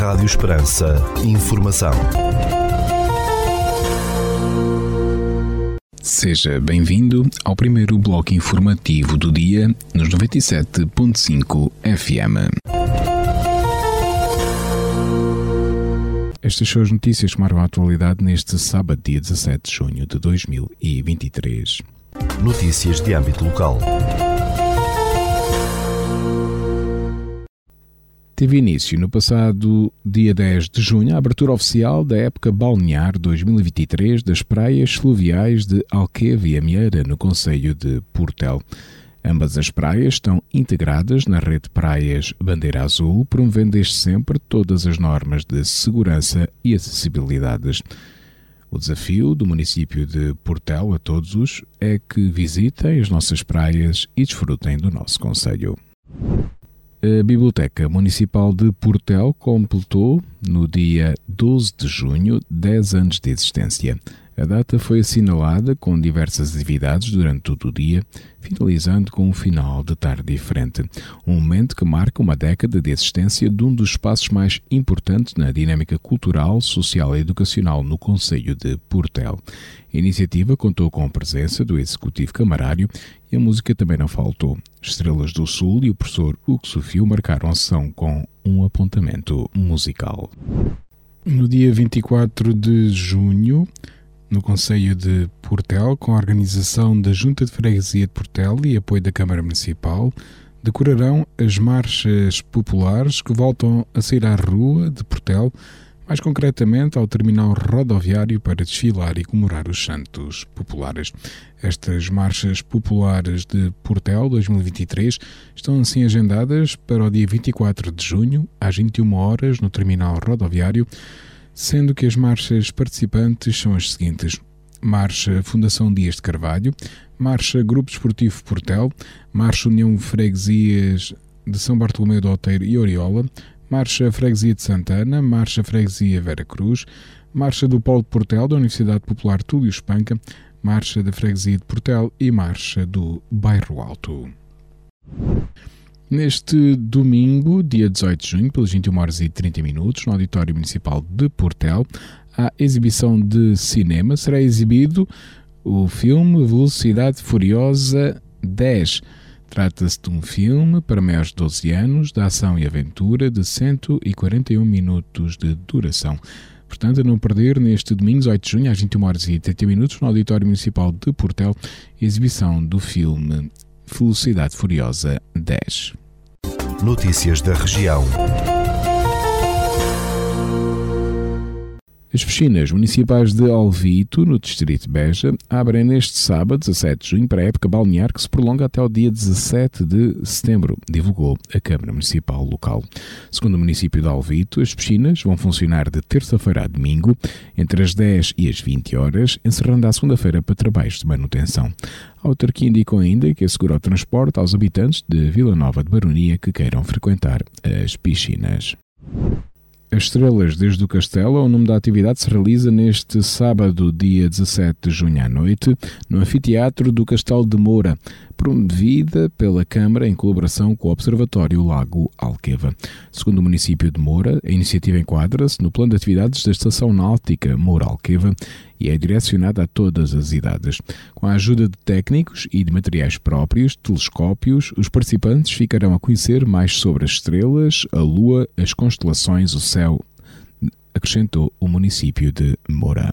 Rádio Esperança. Informação. Seja bem-vindo ao primeiro bloco informativo do dia nos 97.5 FM. Estas são as notícias que marcam a atualidade neste sábado, dia 17 de junho de 2023. Notícias de âmbito local. Teve início no passado dia 10 de junho a abertura oficial da época balnear 2023 das praias fluviais de Alqueva e Amieira, no Conselho de Portel. Ambas as praias estão integradas na rede de praias Bandeira Azul, promovendo desde sempre todas as normas de segurança e acessibilidade. O desafio do município de Portel a todos os é que visitem as nossas praias e desfrutem do nosso conselho. A Biblioteca Municipal de Portel completou, no dia 12 de junho, 10 anos de existência. A data foi assinalada com diversas atividades durante todo o dia, finalizando com um final de tarde diferente. Um momento que marca uma década de existência de um dos espaços mais importantes na dinâmica cultural, social e educacional no Conselho de Portel. A iniciativa contou com a presença do Executivo Camarário e a música também não faltou. Estrelas do Sul e o professor Hugo Sofio marcaram a sessão com um apontamento musical. No dia 24 de junho, no Conselho de Portel, com a organização da Junta de Freguesia de Portel e apoio da Câmara Municipal, decorarão as marchas populares que voltam a sair à rua de Portel mais concretamente ao terminal rodoviário para desfilar e comemorar os Santos Populares. Estas marchas populares de Portel 2023 estão assim agendadas para o dia 24 de junho, às 21 horas, no terminal rodoviário, sendo que as marchas participantes são as seguintes: Marcha Fundação Dias de Carvalho, Marcha Grupo Esportivo Portel, Marcha União Freguesias de São Bartolomeu do Alteiro e Oriola, Marcha Freguesia de Santana, Marcha Freguesia Vera Cruz, Marcha do Polo de Portel da Universidade Popular Túlio Espanca, Marcha da Freguesia de Portel e Marcha do Bairro Alto. Neste domingo, dia 18 de junho, pelas 21 horas e 30 minutos, no Auditório Municipal de Portel, a exibição de cinema será exibido o filme Velocidade Furiosa 10 Trata-se de um filme para maiores de 12 anos, de ação e aventura, de 141 minutos de duração. Portanto, a não perder neste domingo, 8 de junho, às 21 horas e 30 minutos, no Auditório Municipal de Portel, exibição do filme Velocidade Furiosa 10. Notícias da região. As piscinas municipais de Alvito, no distrito de Beja, abrem neste sábado, 17 de junho, para a época balnear que se prolonga até o dia 17 de setembro, divulgou a Câmara Municipal local. Segundo o município de Alvito, as piscinas vão funcionar de terça-feira a domingo, entre as 10 e as 20 horas, encerrando à segunda-feira para trabalhos de manutenção. A autarquia indicou ainda que assegura o transporte aos habitantes de Vila Nova de Baronia que queiram frequentar as piscinas. As Estrelas desde o Castelo, o nome da atividade se realiza neste sábado, dia 17 de junho à noite, no Anfiteatro do Castelo de Moura, promovida pela Câmara em colaboração com o Observatório Lago Alqueva. Segundo o município de Moura, a iniciativa enquadra-se no plano de atividades da Estação Náutica Moura Alqueva e é direcionada a todas as idades. Com a ajuda de técnicos e de materiais próprios, telescópios, os participantes ficarão a conhecer mais sobre as estrelas, a lua, as constelações, o céu, acrescentou o município de Moura.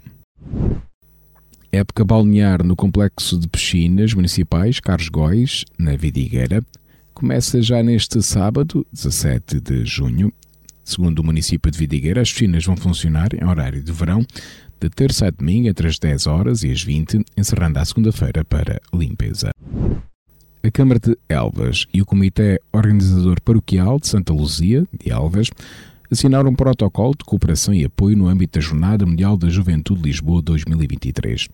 Época balnear no complexo de piscinas municipais Carlos Góis, na Vidigueira, começa já neste sábado, 17 de junho. Segundo o município de Vidigueira, as piscinas vão funcionar em horário de verão, de terça a domingo entre as 10 horas e as 20, encerrando à segunda-feira para limpeza. A Câmara de Elvas e o Comitê Organizador Paroquial de Santa Luzia, de Elvas, assinaram um protocolo de cooperação e apoio no âmbito da Jornada Mundial da Juventude Lisboa 2023.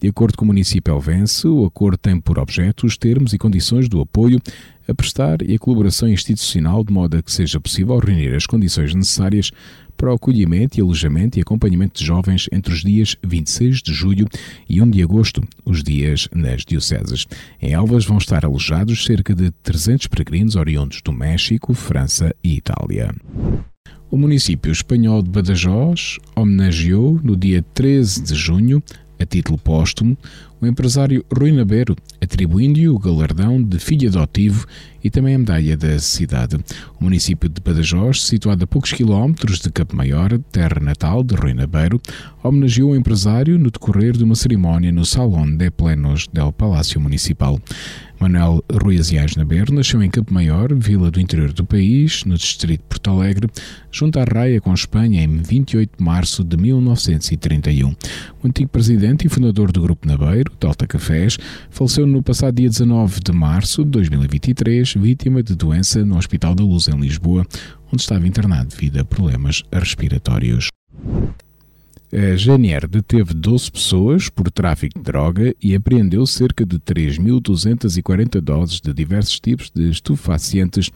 De acordo com o município Elvense, o acordo tem por objeto os termos e condições do apoio a prestar e a colaboração institucional de modo a que seja possível reunir as condições necessárias para o acolhimento e alojamento e acompanhamento de jovens entre os dias 26 de julho e 1 de agosto, os dias nas dioceses. Em Elvas vão estar alojados cerca de 300 peregrinos oriundos do México, França e Itália. O município espanhol de Badajoz homenageou, no dia 13 de junho, a título póstumo, o empresário Rui Nabeiro, atribuindo-lhe o galardão de filho adotivo e também a medalha da cidade. O município de Badajoz, situado a poucos quilómetros de Campo Maior, terra natal de Rui Nabeiro, homenageou o empresário no decorrer de uma cerimónia no Salão de Plenos del Palácio Municipal. Manuel Ruiz Iás Naber nasceu em Campo Maior, vila do interior do país, no distrito de Porto Alegre, junto à raia com Espanha em 28 de março de 1931. O antigo presidente e fundador do Grupo Nabeiro, Delta Cafés, faleceu no passado dia 19 de março de 2023, vítima de doença no Hospital da Luz em Lisboa, onde estava internado devido a problemas respiratórios. A GNR deteve 12 pessoas por tráfico de droga e apreendeu cerca de 3.240 doses de diversos tipos de estupefacientes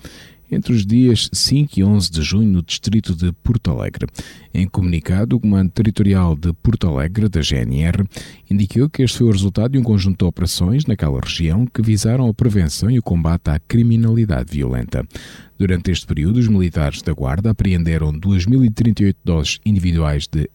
entre os dias 5 e 11 de junho no distrito de Porto Alegre. Em comunicado, o Comando Territorial de Porto Alegre, da GNR, indicou que este foi o resultado de um conjunto de operações naquela região que visaram a prevenção e o combate à criminalidade violenta. Durante este período, os militares da Guarda apreenderam 2.038 doses individuais de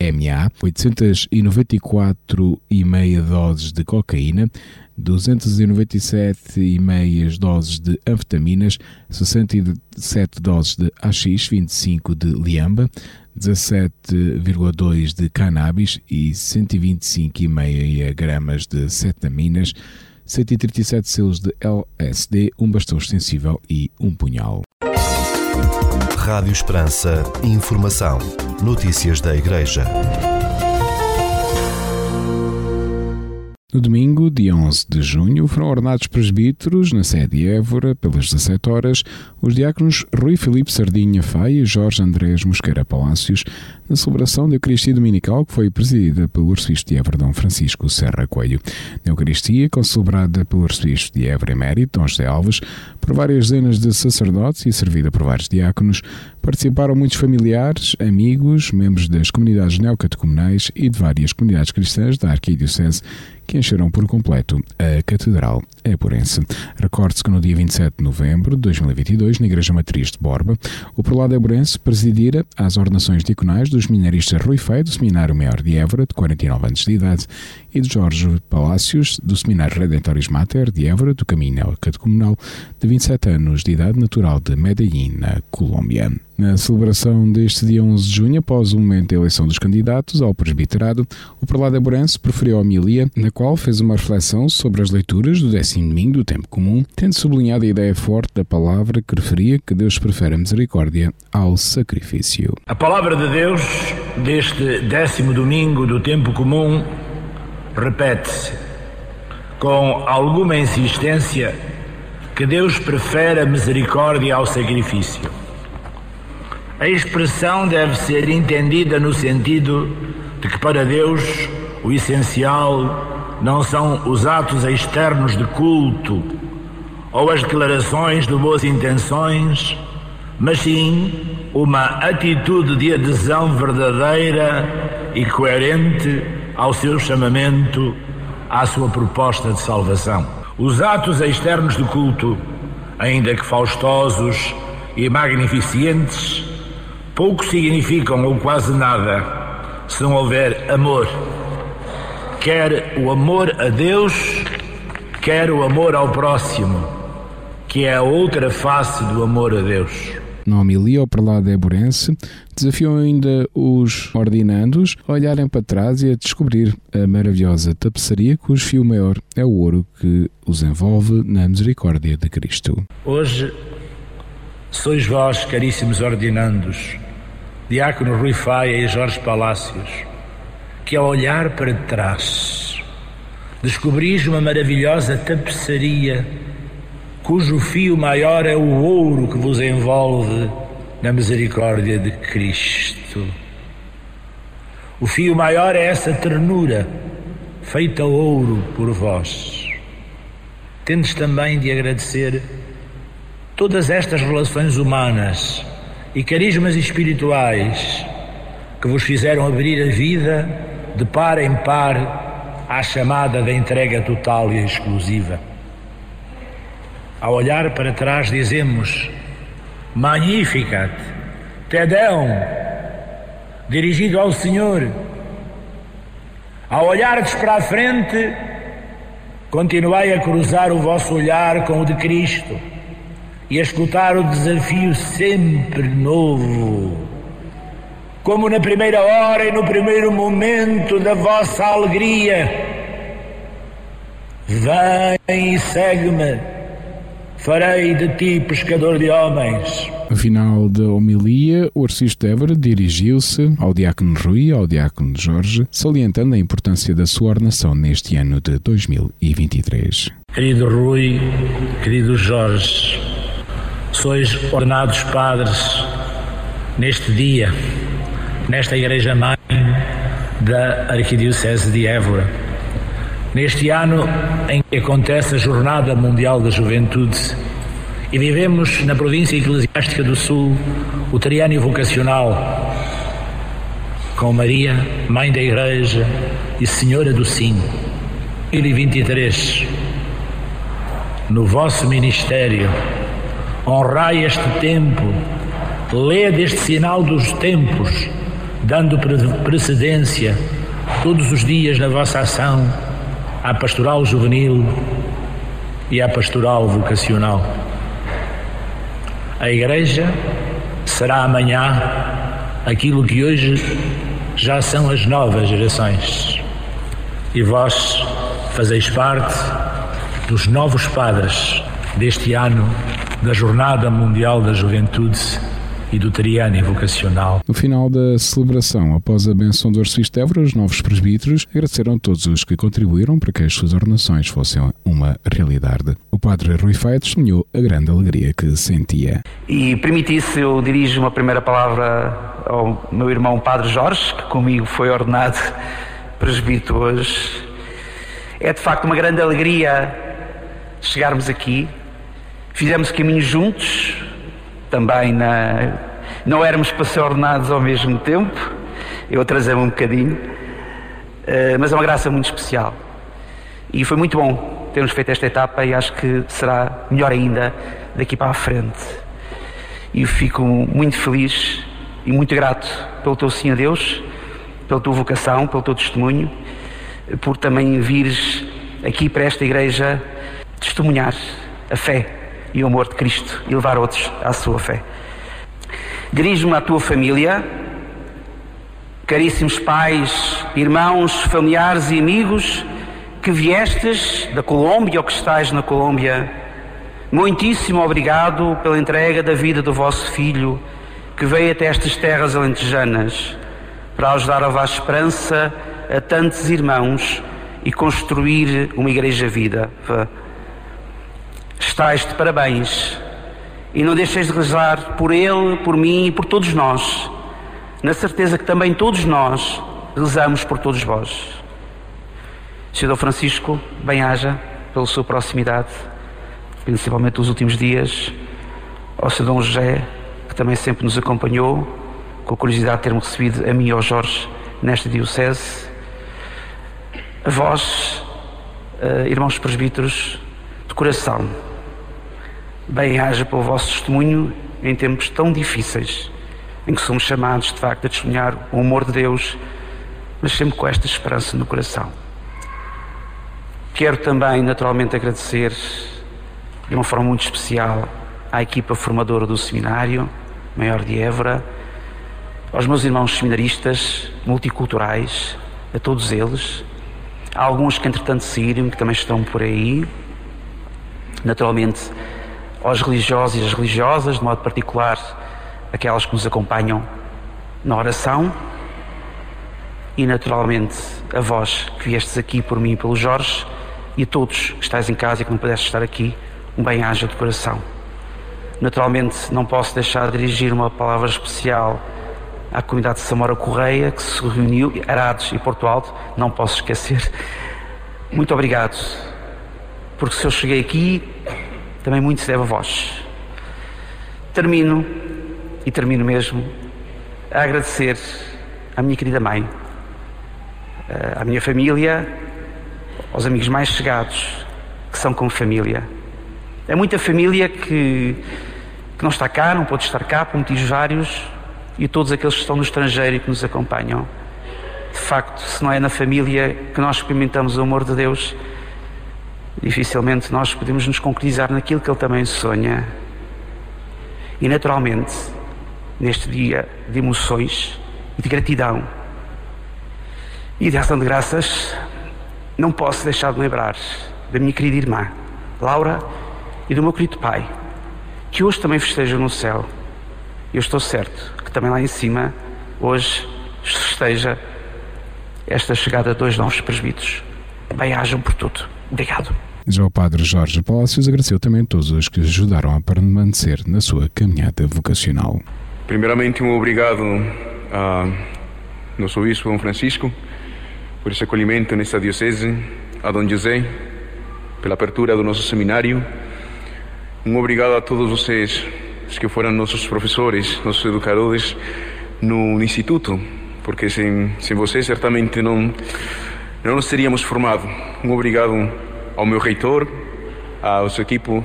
MDMA, 894,5 doses de cocaína, 297,5 doses de anfetaminas, 67 doses de AX, 25 de liamba, 17,2 de cannabis e 125,5 gramas de cetaminas, 137 selos de LSD, um bastão extensível e um punhal. Rádio Esperança. Informação. Notícias da Igreja. No domingo, dia 11 de junho, foram ordenados presbíteros na sede de Évora, pelas 17 horas, os diáconos Rui Filipe Sardinha Faia e Jorge Andrés Mosqueira Palácios, na celebração da Eucaristia Dominical que foi presidida pelo arcebispo de Évora, Dom Francisco Serra Coelho. Na Eucaristia, concelebrada pelo arcebispo de Évora Emérito, Dom José Alves, por várias dezenas de sacerdotes e servida por vários diáconos, participaram muitos familiares, amigos, membros das comunidades neocatecumenais e de várias comunidades cristãs da Arquidiocese que encheram por completo a Catedral Eporense. Recorde-se que no dia 27 de novembro de 2022, na Igreja Matriz de Borba, o prelado Eporense presidira as ordenações diaconais dos minaristas Rui Feio, do Seminário Maior de Évora, de 49 anos de idade, e de Jorge Palácios, do Seminário Redentoris Mater de Évora, do Caminho Catecumenal, de 27 anos de idade, natural de Medellín, na Colômbia. Na celebração deste dia 11 de junho, após o momento da eleição dos candidatos ao presbiterado, o prelado Eburense proferiu a homilia, na qual fez uma reflexão sobre as leituras do décimo domingo do tempo comum, tendo sublinhado a ideia forte da palavra que referia que Deus prefere a misericórdia ao sacrifício. A palavra de Deus deste décimo domingo do tempo comum repete-se com alguma insistência que Deus prefere a misericórdia ao sacrifício. A expressão deve ser entendida no sentido de que para Deus o essencial não são os atos externos de culto ou as declarações de boas intenções, mas sim uma atitude de adesão verdadeira e coerente ao seu chamamento, à sua proposta de salvação. Os atos externos de culto, ainda que faustosos e magnificentes, pouco significam ou quase nada se não houver amor. Quer o amor a Deus, quer o amor ao próximo, que é a outra face do amor a Deus. Na homilia, o prelado Eburense desafiou ainda os ordinandos a olharem para trás e a descobrir a maravilhosa tapeçaria cujo fio maior é o ouro que os envolve na misericórdia de Cristo. Hoje sois vós, caríssimos ordinandos, Diácono Rui Faia e Jorge Palácios, que ao olhar para trás descobris uma maravilhosa tapeçaria cujo fio maior é o ouro que vos envolve na misericórdia de Cristo. O fio maior é essa ternura, feita ouro por vós. Tendes também de agradecer todas estas relações humanas e carismas espirituais que vos fizeram abrir a vida de par em par à chamada da entrega total e exclusiva. Ao olhar para trás, dizemos: Magnificat, Tedeum, dirigido ao Senhor. Ao olhardes para a frente, continuai a cruzar o vosso olhar com o de Cristo e a escutar o desafio sempre novo. Como na primeira hora e no primeiro momento da vossa alegria. Vem e segue-me, farei de ti pescador de homens. No final da homilia, o Arcisto Évora dirigiu-se ao diácono Rui e ao diácono Jorge, salientando a importância da sua ordenação neste ano de 2023. Querido Rui, querido Jorge, sois ordenados padres neste dia, nesta Igreja Mãe da Arquidiocese de Évora. Neste ano em que acontece a Jornada Mundial da Juventude e vivemos na província eclesiástica do Sul o triânio vocacional com Maria, Mãe da Igreja e Senhora do Sim. 2023, no vosso ministério, honrai este tempo, lede este sinal dos tempos, dando precedência todos os dias na vossa ação à pastoral juvenil e à pastoral vocacional. A Igreja será amanhã aquilo que hoje já são as novas gerações. E vós fazeis parte dos novos padres deste ano da Jornada Mundial da Juventude e do Triânio Vocacional. No final da celebração, após a benção do Arcebispo Évora, os novos presbíteros agradeceram a todos os que contribuíram para que as suas ordenações fossem uma realidade. O padre Rui Faia testemunhou a grande alegria que sentia. E permitisse, eu dirijo uma primeira palavra ao meu irmão Padre Jorge, que comigo foi ordenado presbítero hoje. É de facto uma grande alegria chegarmos aqui. Fizemos caminho juntos, também na. Não éramos ordenados ao mesmo tempo, eu atrasei-me um bocadinho, eh, mas é uma graça muito especial. E foi muito bom termos feito esta etapa e acho que será melhor ainda daqui para a frente. E fico muito feliz e muito grato pelo teu sim a Deus, pela tua vocação, pelo teu testemunho, por também vires aqui para esta igreja testemunhar a fé e o amor de Cristo e levar outros à sua fé. Dirijo-me à tua família, caríssimos pais, irmãos, familiares e amigos que viestes da Colômbia ou que estáis na Colômbia. Muitíssimo obrigado pela entrega da vida do vosso filho que veio até estas terras alentejanas para ajudar a levar esperança a tantos irmãos e construir uma igreja vida. Estais de parabéns. E não deixeis de rezar por ele, por mim e por todos nós, na certeza que também todos nós rezamos por todos vós. Senhor Francisco, bem-haja pela sua proximidade, principalmente nos últimos dias, ao Senhor Dom José, que também sempre nos acompanhou, com a curiosidade de ter-me recebido a mim e ao Jorge nesta Diocese, a vós, uh, irmãos presbíteros, de coração, bem-haja pelo vosso testemunho em tempos tão difíceis, em que somos chamados de facto a testemunhar o amor de Deus, mas sempre com esta esperança no coração. Quero também, naturalmente, agradecer de uma forma muito especial à equipa formadora do seminário, Maior de Évora, aos meus irmãos seminaristas multiculturais, a todos eles, há alguns que entretanto saíram, que também estão por aí, naturalmente aos religiosos e às religiosas, de modo particular aquelas que nos acompanham na oração e naturalmente a vós que viestes aqui por mim e pelo Jorge e a todos que estáis em casa e que não pudestes estar aqui, um bem-aja de coração. Naturalmente não posso deixar de dirigir uma palavra especial à comunidade de Samora Correia que se reuniu, Arados e Porto Alto, não posso esquecer. Muito obrigado, porque se eu cheguei aqui também muito se deve a vós. Termino, e termino mesmo, a agradecer à minha querida mãe, eh, à minha família, aos amigos mais chegados, que são como família. É muita família que, que não está cá, não pode estar cá por motivos vários, e todos aqueles que estão no estrangeiro e que nos acompanham. De facto, se não é na família que nós experimentamos o amor de Deus, dificilmente nós podemos nos concretizar naquilo que Ele também sonha. E naturalmente, neste dia de emoções e de gratidão e de ação de graças, não posso deixar de lembrar da minha querida irmã, Laura, e do meu querido pai, que hoje também festejam no céu. Eu estou certo que também lá em cima, hoje, festeja esta chegada de dois novos presbíteros. Bem-ajam por tudo. Obrigado. Já o padre Jorge Palácios agradeceu também a todos os que ajudaram a permanecer na sua caminhada vocacional. Primeiramente, um obrigado a nosso bispo Dom Francisco por esse acolhimento nesta diocese, a Dom José pela abertura do nosso seminário. Um obrigado a todos vocês, os que foram nossos professores, nossos educadores no instituto, porque sem, sem vocês certamente não, não nos teríamos formado. Um obrigado ao meu reitor, ao seu equipo,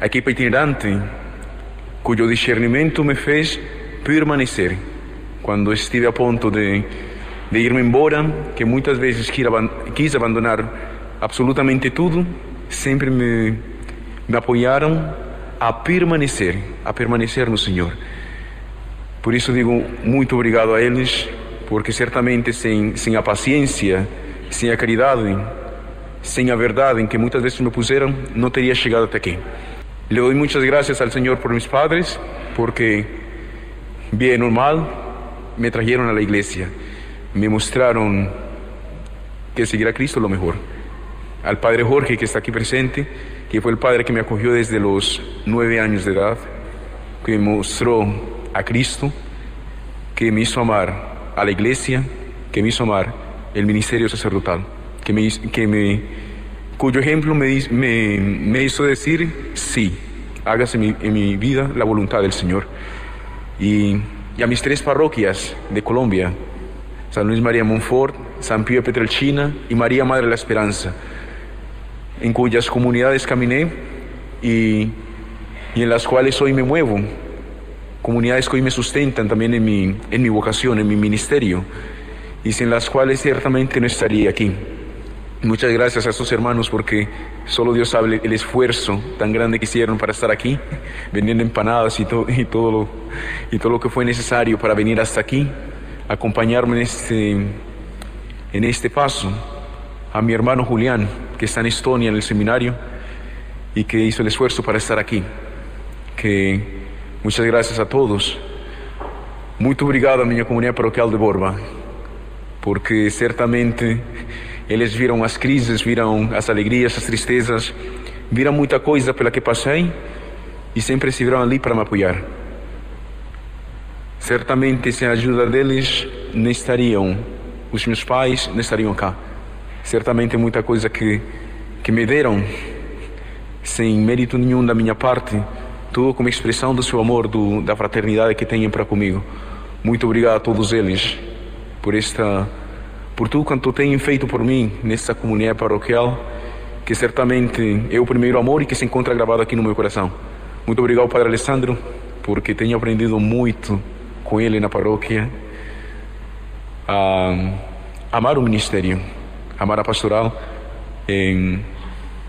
a equipa itinerante, cujo discernimento me fez permanecer. Quando estive a ponto de, de ir-me embora, que muitas vezes quis abandonar absolutamente tudo, sempre me, me apoiaram a permanecer, a permanecer no Senhor. Por isso digo muito obrigado a eles, porque certamente sem, sem a paciência, sem a caridade, sem a verdade em que muitas vezes me puseram, não teria chegado até aqui. Le doy muchas gracias al Señor por mis padres, porque bien normal me trajeron a la iglesia, me mostraron que seguir a Cristo es lo mejor al padre Jorge que está aquí presente, que fue el padre que me acogió desde los nueve años de edad, que me mostró a Cristo, que me hizo amar a la iglesia, que me hizo amar el ministerio sacerdotal, que me, que me, cuyo ejemplo me, hizo decir, sí, hágase en mi vida la voluntad del Señor. Y, y, a mis tres parroquias de Colombia, San Luis María Monfort, San Pío Petrelchina y María Madre de la Esperanza, en cuyas comunidades caminé y, y, en las cuales hoy me muevo, comunidades que hoy me sustentan también en mi, en mi vocación, en mi ministerio, y sin las cuales ciertamente no estaría aquí. Muchas gracias a estos hermanos porque solo Dios sabe el esfuerzo tan grande que hicieron para estar aquí, vendiendo empanadas y, todo y, todo, lo, y todo lo que fue necesario para venir hasta aquí, acompañarme en este, en este paso. A mi hermano Julián, que está en Estonia, en el seminario, y que hizo el esfuerzo para estar aquí. Que muchas gracias a todos. Muito obrigado à minha comunidade paroquial de Borba, porque certamente eles viram as crises, viram as alegrias, as tristezas, viram muita coisa pela que passei e sempre estiveram ali para me apoiar. Certamente, sem a ajuda deles, não estariam os meus pais, não estariam cá certamente muita coisa que, que me deram, sem mérito nenhum da minha parte, tudo como expressão do seu amor, do, da fraternidade que têm para comigo. Muito obrigado a todos eles por esta, por tudo quanto têm feito por mim nessa comunidade paroquial, que certamente é o primeiro amor e que se encontra gravado aqui no meu coração. Muito obrigado, Padre Alessandro, porque tenho aprendido muito com ele na paróquia a amar o ministério amar a pastoral,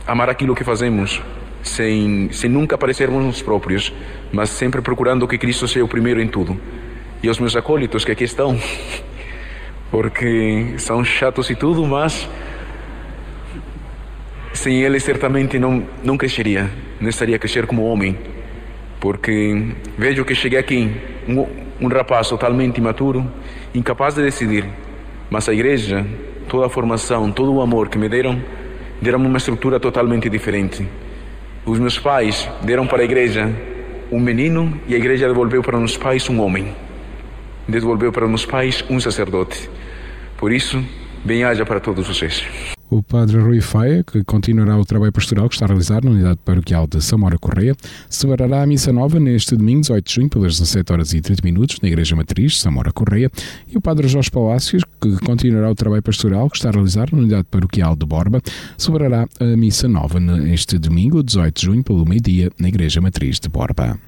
amar aquilo que fazemos, sem, sem nunca parecermos nos próprios, mas sempre procurando que Cristo seja o primeiro em tudo. E os meus acólitos que aqui estão, porque são chatos e tudo, mas sem eles certamente não, não cresceria, não estaria a crescer como homem, porque vejo que cheguei aqui, um, um rapaz totalmente imaturo, incapaz de decidir, mas a igreja toda a formação, todo o amor que me deram, deram uma estrutura totalmente diferente. Os meus pais deram para a igreja um menino e a igreja devolveu para os pais um homem. Devolveu para os pais um sacerdote. Por isso, bem-haja para todos vocês. O padre Rui Faia, que continuará o trabalho pastoral que está a realizar na unidade paroquial de Samora Correia, celebrará a missa nova neste domingo, 18 de junho, pelas 17 horas e 30 minutos, na Igreja Matriz, Samora Correia, e o padre Jorge Palácios, que continuará o trabalho pastoral que está a realizar na unidade paroquial de Borba, celebrará a missa nova neste domingo, 18 de junho, pelo meio-dia, na Igreja Matriz de Borba.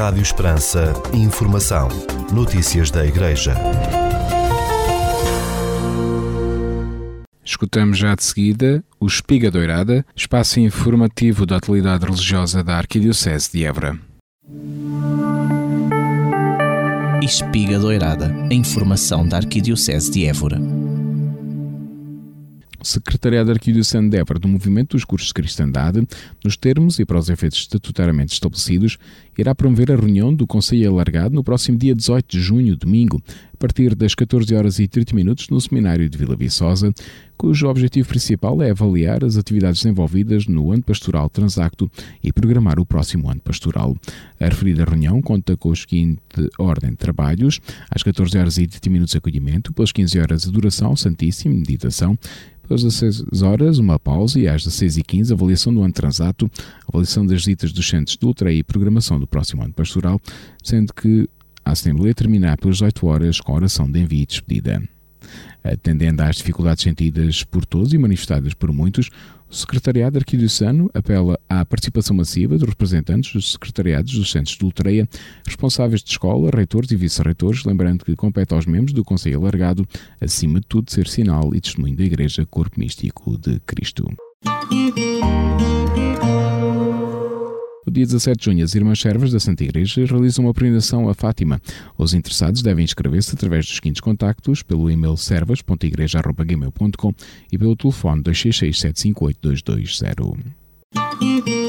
Rádio Esperança. Informação. Notícias da Igreja. Escutamos já de seguida o Espiga Doirada, espaço informativo da atualidade religiosa da Arquidiocese de Évora. Espiga Doirada, a informação da Arquidiocese de Évora. Secretariado Arquidiocese de Évora do Movimento dos Cursos de Cristandade, nos termos e para os efeitos estatutariamente estabelecidos, irá promover a reunião do Conselho Alargado no próximo dia 18 de junho, domingo, a partir das 14 horas e 30 minutos no Seminário de Vila Viçosa, cujo objetivo principal é avaliar as atividades desenvolvidas no ano pastoral transacto e programar o próximo ano pastoral. A referida reunião conta com o seguinte ordem de trabalhos: às 14 horas e 30 minutos acolhimento, pelas 15 horas adoração, santíssima, meditação, às 16 horas, uma pausa e às 16h15, avaliação do ano transato, avaliação das visitas dos centros de ultra e programação do próximo ano pastoral, sendo que a Assembleia terminar pelas 18 horas com a oração de envio e despedida. Atendendo às dificuldades sentidas por todos e manifestadas por muitos, o Secretariado Arquidiocesano apela à participação massiva dos representantes dos secretariados dos centros de Ultreia, responsáveis de escola, reitores e vice-reitores, lembrando que compete aos membros do Conselho Alargado, acima de tudo, ser sinal e testemunho da Igreja Corpo Místico de Cristo. No dia 17 de junho, as Irmãs Servas da Santa Igreja realizam uma peregrinação a Fátima. Os interessados devem inscrever-se através dos seguintes contactos pelo e-mail servas.igreja.gmail.com e pelo telefone 266 758 220.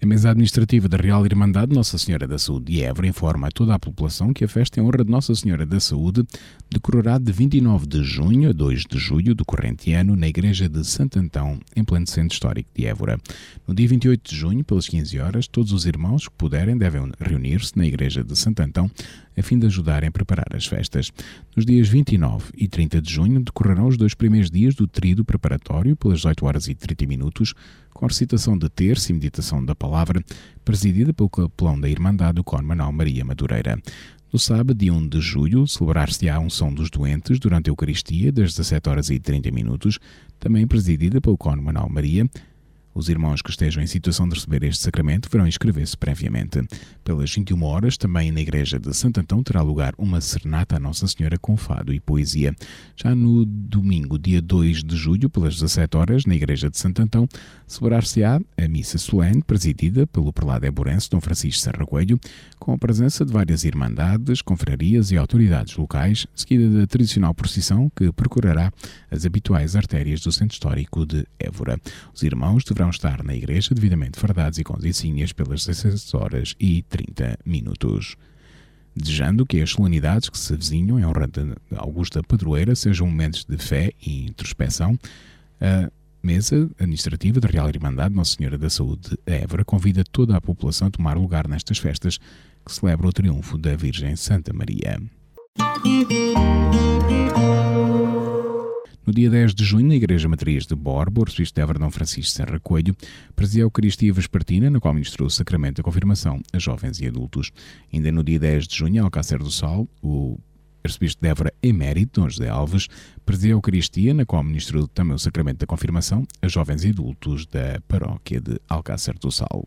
A mesa administrativa da Real Irmandade Nossa Senhora da Saúde de Évora informa a toda a população que a festa em honra de Nossa Senhora da Saúde decorará de 29 de junho a 2 de julho do corrente ano na Igreja de Santo Antão, em pleno centro histórico de Évora. No dia 28 de junho, pelas 15 horas, todos os irmãos que puderem devem reunir-se na Igreja de Santo Antão a fim de ajudarem a preparar as festas. Nos dias 29 e 30 de junho decorrerão os dois primeiros dias do trido preparatório pelas 8 horas e 30 minutos, com a recitação de terço e meditação da palavra, presidida pelo capelão da Irmandade, o Cor Manuel Maria Madureira. No sábado, dia 1 de julho, celebrar-se-á a unção dos doentes durante a Eucaristia, das 17 horas e 30 minutos, também presidida pelo Cor Manuel Maria, os irmãos que estejam em situação de receber este sacramento deverão inscrever-se previamente. Pelas 21 horas, também na Igreja de Santo Antão terá lugar uma serenata à Nossa Senhora com fado e poesia. Já no domingo, dia 2 de julho, pelas 17 horas, na Igreja de Santo Antão, celebrar-se-á a missa solene presidida pelo prelado eburense Dom Francisco Serra Coelho, com a presença de várias irmandades, confrarias e autoridades locais, seguida da tradicional procissão que percorrerá as habituais artérias do centro histórico de Évora. Os irmãos deverão deverão estar na igreja devidamente fardados e com pelas 16 horas e 30 minutos. Desejando que as solenidades que se avizinham em honra de Augusta Padroeira sejam momentos de fé e introspeção, a mesa administrativa da Real Irmandade Nossa Senhora da Saúde de Évora convida toda a população a tomar lugar nestas festas que celebram o triunfo da Virgem Santa Maria. No dia 10 de junho, na Igreja Matriz de Borbo, o arcebispo de Évora, Francisco Serra Coelho, presidiu a Eucaristia Vespertina, na qual ministrou o sacramento da confirmação a jovens e adultos. Ainda no dia 10 de junho, Alcácer do Sol, o arcebispo de Évora Emérito, Dom José Alves, presidiu a Eucaristia, na qual ministrou também o sacramento da confirmação a jovens e adultos da paróquia de Alcácer do Sal.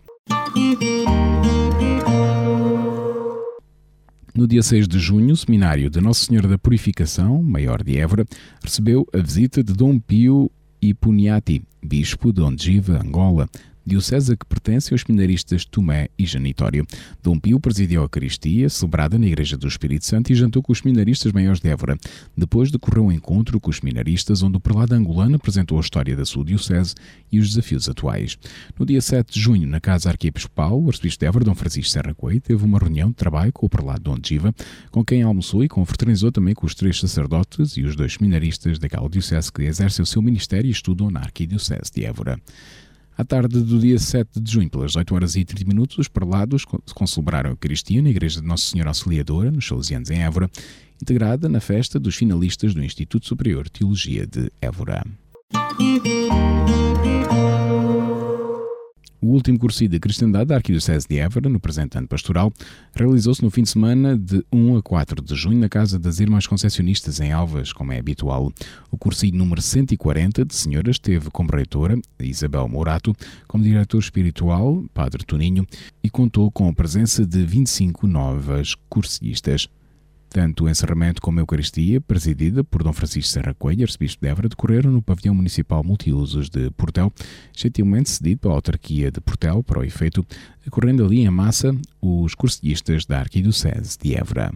No dia 6 de junho, o seminário de Nossa Senhora da Purificação, maior de Évora, recebeu a visita de Dom Pio Ipuniati, bispo de Ondiva, Angola, diocese que pertence aos seminaristas Tomé e Janitório. Dom Pio presidiu a Eucaristia, celebrada na Igreja do Espírito Santo, e jantou com os seminaristas maiores de Évora. Depois decorreu um encontro com os seminaristas, onde o prelado angolano apresentou a história da sua diocese e os desafios atuais. No dia 7 de junho, na Casa Arquiepiscopal, o arcebispo de Évora, Dom Francisco Serra Coelho, teve uma reunião de trabalho com o prelado Dom Giva, com quem almoçou e confraternizou também com os três sacerdotes e os dois seminaristas daquela diocese que exercem o seu ministério e estudam na Arquidiocese de Évora. À tarde do dia 7 de junho, pelas 8 horas e 30 minutos, os prelados concelebraram a Eucaristia na Igreja de Nossa Senhora Auxiliadora, nos Salesianos em Évora, integrada na festa dos finalistas do Instituto Superior de Teologia de Évora. O último curso de cristandade da Arquidiocese de Évora, no presente ano pastoral, realizou-se no fim de semana de 1 a 4 de junho na Casa das Irmãs Concessionistas em Alvas, como é habitual. O cursinho número 140 de senhoras teve como reitora Isabel Morato, como diretor espiritual Padre Toninho e contou com a presença de 25 novas cursistas. Tanto o encerramento como a Eucaristia, presidida por Dom Francisco Serra Coelho, arcebispo de Évora, decorreram no pavilhão municipal multiusos de Portel, gentilmente cedido pela autarquia de Portel para o efeito, decorrendo ali em massa os cursillistas da Arquidiocese de Évora.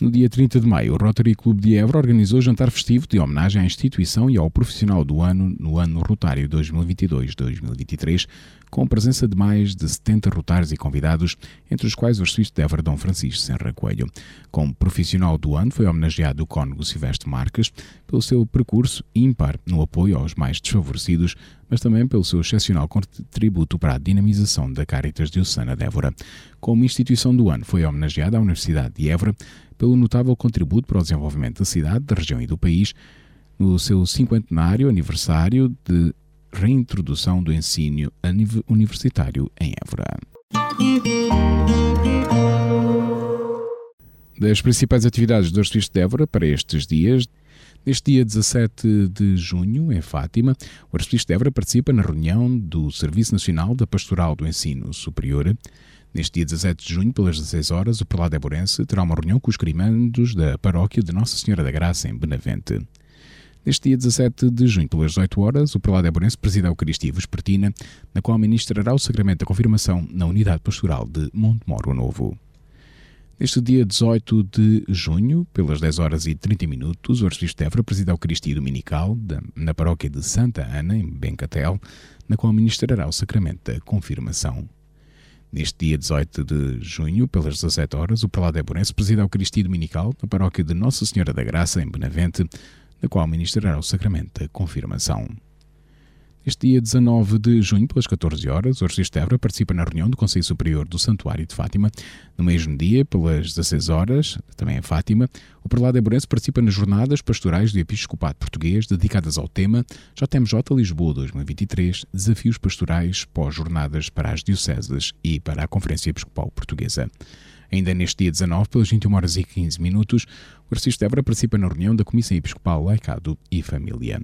No dia 30 de maio, o Rotary Clube de Évora organizou jantar festivo de homenagem à instituição e ao profissional do ano no ano rotário 2022-2023, com a presença de mais de 70 rotários e convidados, entre os quais o arcebispo de Évora Dom Francisco Serra Coelho. Como profissional do ano foi homenageado o cônego Silvestre Marques pelo seu percurso ímpar no apoio aos mais desfavorecidos, mas também pelo seu excepcional contributo para a dinamização da Caritas Diocesana de Évora. Como instituição do ano foi homenageada a Universidade de Évora pelo notável contributo para o desenvolvimento da cidade, da região e do país, no seu cinquentenário aniversário de reintrodução do ensino universitário em Évora. Das principais atividades do Arcebispo de Évora para estes dias, Neste dia 17 de junho, em Fátima, o Arcebispo de Évora participa na reunião do Serviço Nacional da Pastoral do Ensino Superior. Neste dia 17 de junho, pelas 16 horas, o Prelado Eborense terá uma reunião com os crimandos da paróquia de Nossa Senhora da Graça, em Benavente. Neste dia 17 de junho, pelas 18 horas, o Prelado Eborense presida a Eucaristia Vespertina, na qual ministrará o sacramento da confirmação na Unidade Pastoral de Montemoro Novo. Neste dia 18 de junho, pelas 10 horas e 30 minutos, o Arcebispo de Évora presida a Eucaristia Dominical na paróquia de Santa Ana, em Bencatel, na qual ministrará o sacramento da confirmação. Neste dia 18 de junho, pelas 17 horas, o Prelado Eborense presida a Eucaristia Dominical na paróquia de Nossa Senhora da Graça, em Benavente, na qual ministrará o sacramento da confirmação. Este dia 19 de junho, pelas 14 horas, o Arcebispo de Évora participa na reunião do Conselho Superior do Santuário de Fátima. No mesmo dia, pelas 16 horas, também em Fátima, o prelado Emborense participa nas jornadas pastorais do Episcopado Português dedicadas ao tema JMJ Lisboa 2023 Desafios Pastorais pós-jornadas para as dioceses e para a Conferência Episcopal Portuguesa. Ainda neste dia 19, pelas 21 horas e 15 minutos, o Arcebispo Évora participa na reunião da Comissão Episcopal Laicado e Família.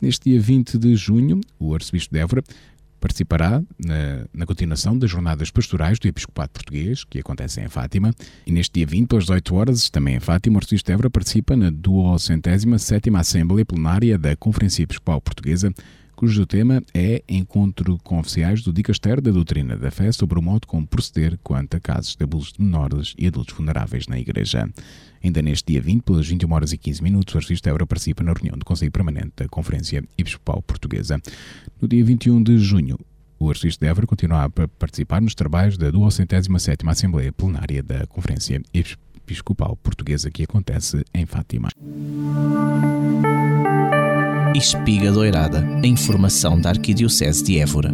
Neste dia 20 de junho, o Arcebispo de Évora participará na, na, continuação das jornadas pastorais do Episcopado Português, que acontecem em Fátima. E neste dia 20, pelas 18 horas, também em Fátima, o Arcebispo Évora participa na 207 Assembleia Plenária da Conferência Episcopal Portuguesa, cujo tema é Encontro com oficiais do Dicastério da Doutrina da Fé sobre o modo como proceder quanto a casos de abusos de menores e adultos vulneráveis na Igreja. Ainda neste dia 20, pelas 21 horas e 15 minutos, o arcebispo Évora participa na reunião do Conselho Permanente da Conferência Episcopal Portuguesa. No dia 21 de junho, o arcebispo de Évora continua a participar nos trabalhos da 207ª Assembleia Plenária da Conferência Episcopal Portuguesa que acontece em Fátima. Espiga Doirada, a informação da Arquidiocese de Évora.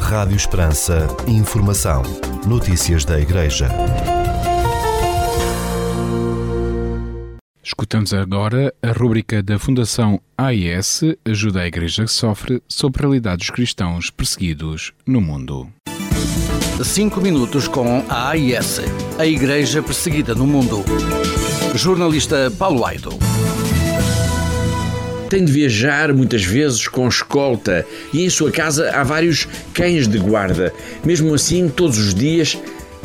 Rádio Esperança, informação, notícias da Igreja. Escutamos agora a rúbrica da Fundação AIS Ajuda a Igreja que Sofre sobre a realidade dos cristãos perseguidos no mundo. Cinco minutos com a AIS, a Igreja Perseguida no Mundo. Jornalista Paulo Aido tem de viajar muitas vezes com escolta e em sua casa há vários cães de guarda. Mesmo assim, todos os dias,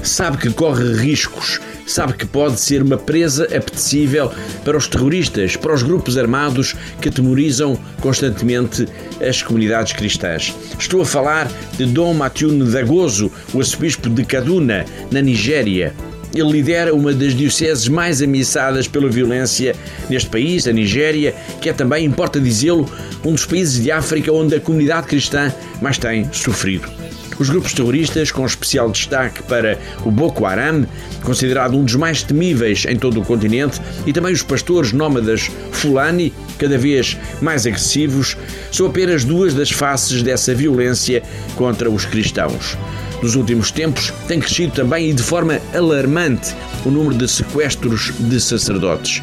sabe que corre riscos, sabe que pode ser uma presa apetecível para os terroristas, para os grupos armados que atemorizam constantemente as comunidades cristãs. Estou a falar de Dom Mathieu Dagoso, o arcebispo de Kaduna, na Nigéria. Ele lidera uma das dioceses mais ameaçadas pela violência neste país, a Nigéria, que é também, importa dizê-lo, um dos países de África onde a comunidade cristã mais tem sofrido. Os grupos terroristas, com especial destaque para o Boko Haram, considerado um dos mais temíveis em todo o continente, e também os pastores nómadas Fulani, cada vez mais agressivos, são apenas duas das faces dessa violência contra os cristãos. Nos últimos tempos, tem crescido também e de forma alarmante o número de sequestros de sacerdotes.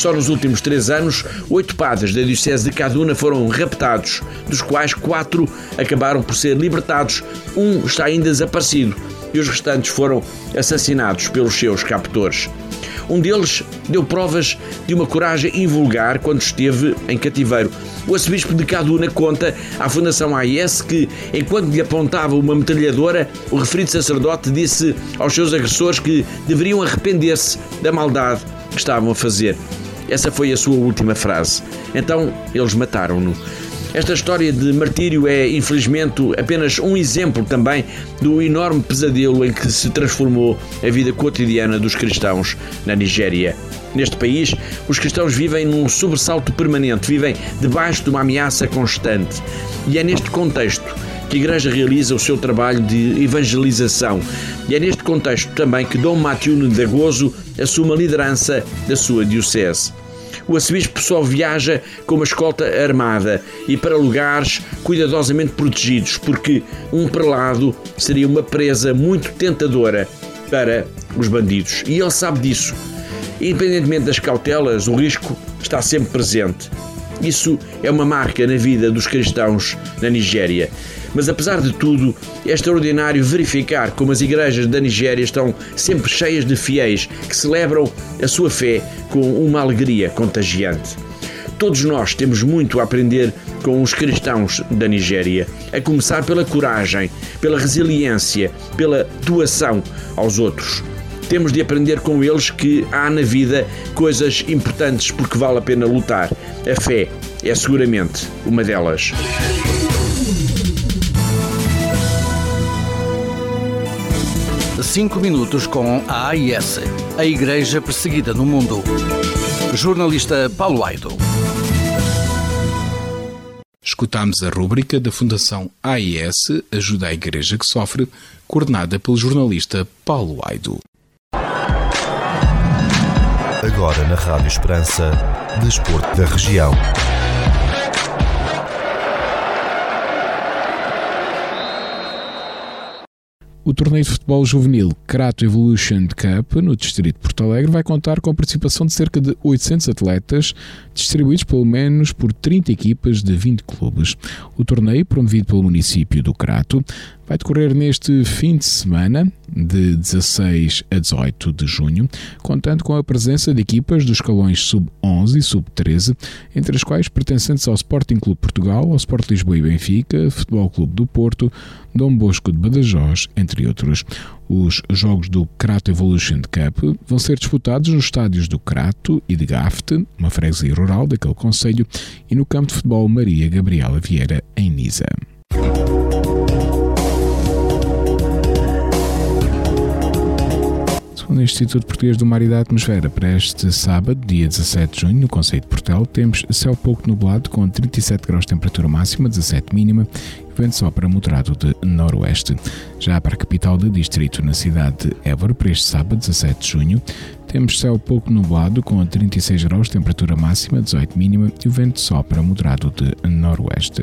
Só nos últimos três anos, oito padres da Diocese de Caduna foram raptados, dos quais quatro acabaram por ser libertados, um está ainda desaparecido e os restantes foram assassinados pelos seus captores. Um deles deu provas de uma coragem invulgar quando esteve em cativeiro. O arcebispo de Caduna conta à Fundação AIS que, enquanto lhe apontava uma metralhadora, o referido sacerdote disse aos seus agressores que deveriam arrepender-se da maldade que estavam a fazer. Essa foi a sua última frase. Então eles mataram-no. Esta história de martírio é, infelizmente, apenas um exemplo também do enorme pesadelo em que se transformou a vida cotidiana dos cristãos na Nigéria. Neste país, os cristãos vivem num sobressalto permanente, vivem debaixo de uma ameaça constante. E é neste contexto que a Igreja realiza o seu trabalho de evangelização. E é neste contexto também que Dom Matiuno de Gozo assume a liderança da sua diocese o arcebispo só viaja com uma escolta armada e para lugares cuidadosamente protegidos, porque um prelado seria uma presa muito tentadora para os bandidos. E ele sabe disso. Independentemente das cautelas, o risco está sempre presente. Isso é uma marca na vida dos cristãos na Nigéria. Mas apesar de tudo, é extraordinário verificar como as igrejas da Nigéria estão sempre cheias de fiéis que celebram a sua fé com uma alegria contagiante. Todos nós temos muito a aprender com os cristãos da Nigéria, a começar pela coragem, pela resiliência, pela doação aos outros. Temos de aprender com eles que há na vida coisas importantes porque vale a pena lutar. A fé é seguramente uma delas. Cinco minutos com a AIS, a Igreja Perseguida no Mundo. Jornalista Paulo Aido. Escutámos a rúbrica da Fundação AIS Ajuda à Igreja que Sofre, coordenada pelo jornalista Paulo Aido. Agora na Rádio Esperança, Desporto da Região. O torneio de futebol juvenil Crato Evolution Cup, no Distrito de Porto Alegre, vai contar com a participação de cerca de 800 atletas, distribuídos pelo menos por 30 equipas de 20 clubes. O torneio, promovido pelo município do Crato, vai decorrer neste fim de semana, de 16 a 18 de junho, contando com a presença de equipas dos escalões sub-11 e sub-13, entre as quais pertencentes ao Sporting Clube Portugal, ao Sport Lisboa e Benfica, Futebol Clube do Porto, Dom Bosco de Badajoz, entre outros. Os jogos do Crato Evolution Cup vão ser disputados nos estádios do Crato e de Gafte, uma freguesia rural daquele concelho, e no campo de futebol Maria Gabriela Vieira, em Nisa. Instituto Português do Mar e da Atmosfera para este sábado, dia 17 de junho, no Conceito de Portel, temos céu pouco nublado com 37 graus de temperatura máxima, 17 mínima e vento só para moderado de noroeste. Já para a capital do distrito, na cidade de Évora, para este sábado, 17 de junho, temos céu pouco nublado com 36 graus temperatura máxima, 18 mínima e o vento só para moderado de noroeste.